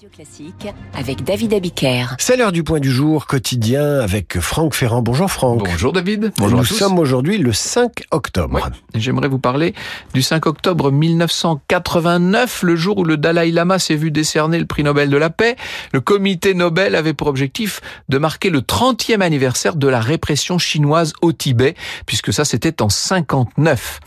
Radio Classique avec David Abiker. C'est l'heure du point du jour quotidien avec Franck Ferrand. Bonjour Franck. Bonjour David. Bonjour Nous à tous. sommes aujourd'hui le 5 octobre. Ouais. J'aimerais vous parler du 5 octobre 1989, le jour où le Dalai Lama s'est vu décerner le prix Nobel de la paix. Le comité Nobel avait pour objectif de marquer le 30e anniversaire de la répression chinoise au Tibet, puisque ça c'était en 59.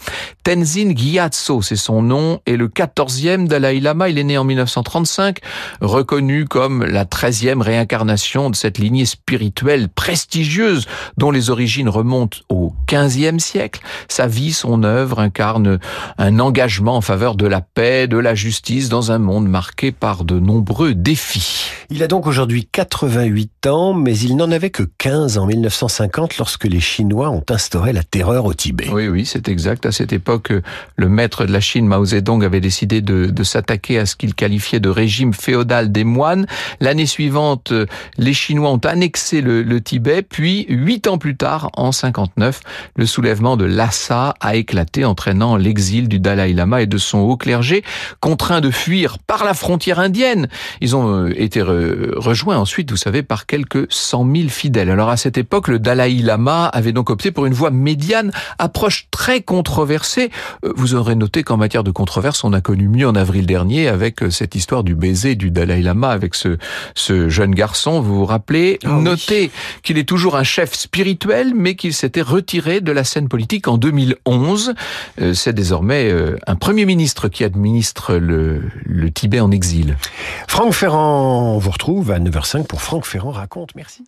Tenzin Gyatso, c'est son nom, et le 14e Dalai Lama, il est né en 1935, reconnu comme la 13e réincarnation de cette lignée spirituelle prestigieuse dont les origines remontent au 15e siècle. Sa vie, son œuvre incarne un engagement en faveur de la paix, de la justice dans un monde marqué par de nombreux défis. Il a donc aujourd'hui 88 ans, mais il n'en avait que 15 en 1950 lorsque les Chinois ont instauré la terreur au Tibet. Oui, oui, c'est exact. À cette époque, le maître de la Chine, Mao Zedong, avait décidé de, de s'attaquer à ce qu'il qualifiait de régime féodal des moines. L'année suivante, les Chinois ont annexé le, Tibet, puis huit ans plus tard, en 59, le soulèvement de Lhasa a éclaté, entraînant l'exil du Dalai Lama et de son haut clergé, contraints de fuir par la frontière indienne. Ils ont été re, rejoints ensuite, vous savez, par quelques cent mille fidèles. Alors à cette époque, le Dalai Lama avait donc opté pour une voie médiane, approche très controversée. Vous aurez noté qu'en matière de controverse, on a connu mieux en avril dernier avec cette histoire du baiser du Dalai Lama avec ce, ce jeune garçon. Vous vous rappelez oh Notez oui. qu'il est toujours un chef spirituel, mais qu'il s'était retiré de la scène politique en 2011. C'est désormais un premier ministre qui administre le, le Tibet en exil. Franck Ferrand, on vous retrouve à 9h05 pour Franck Ferrand raconte. Merci.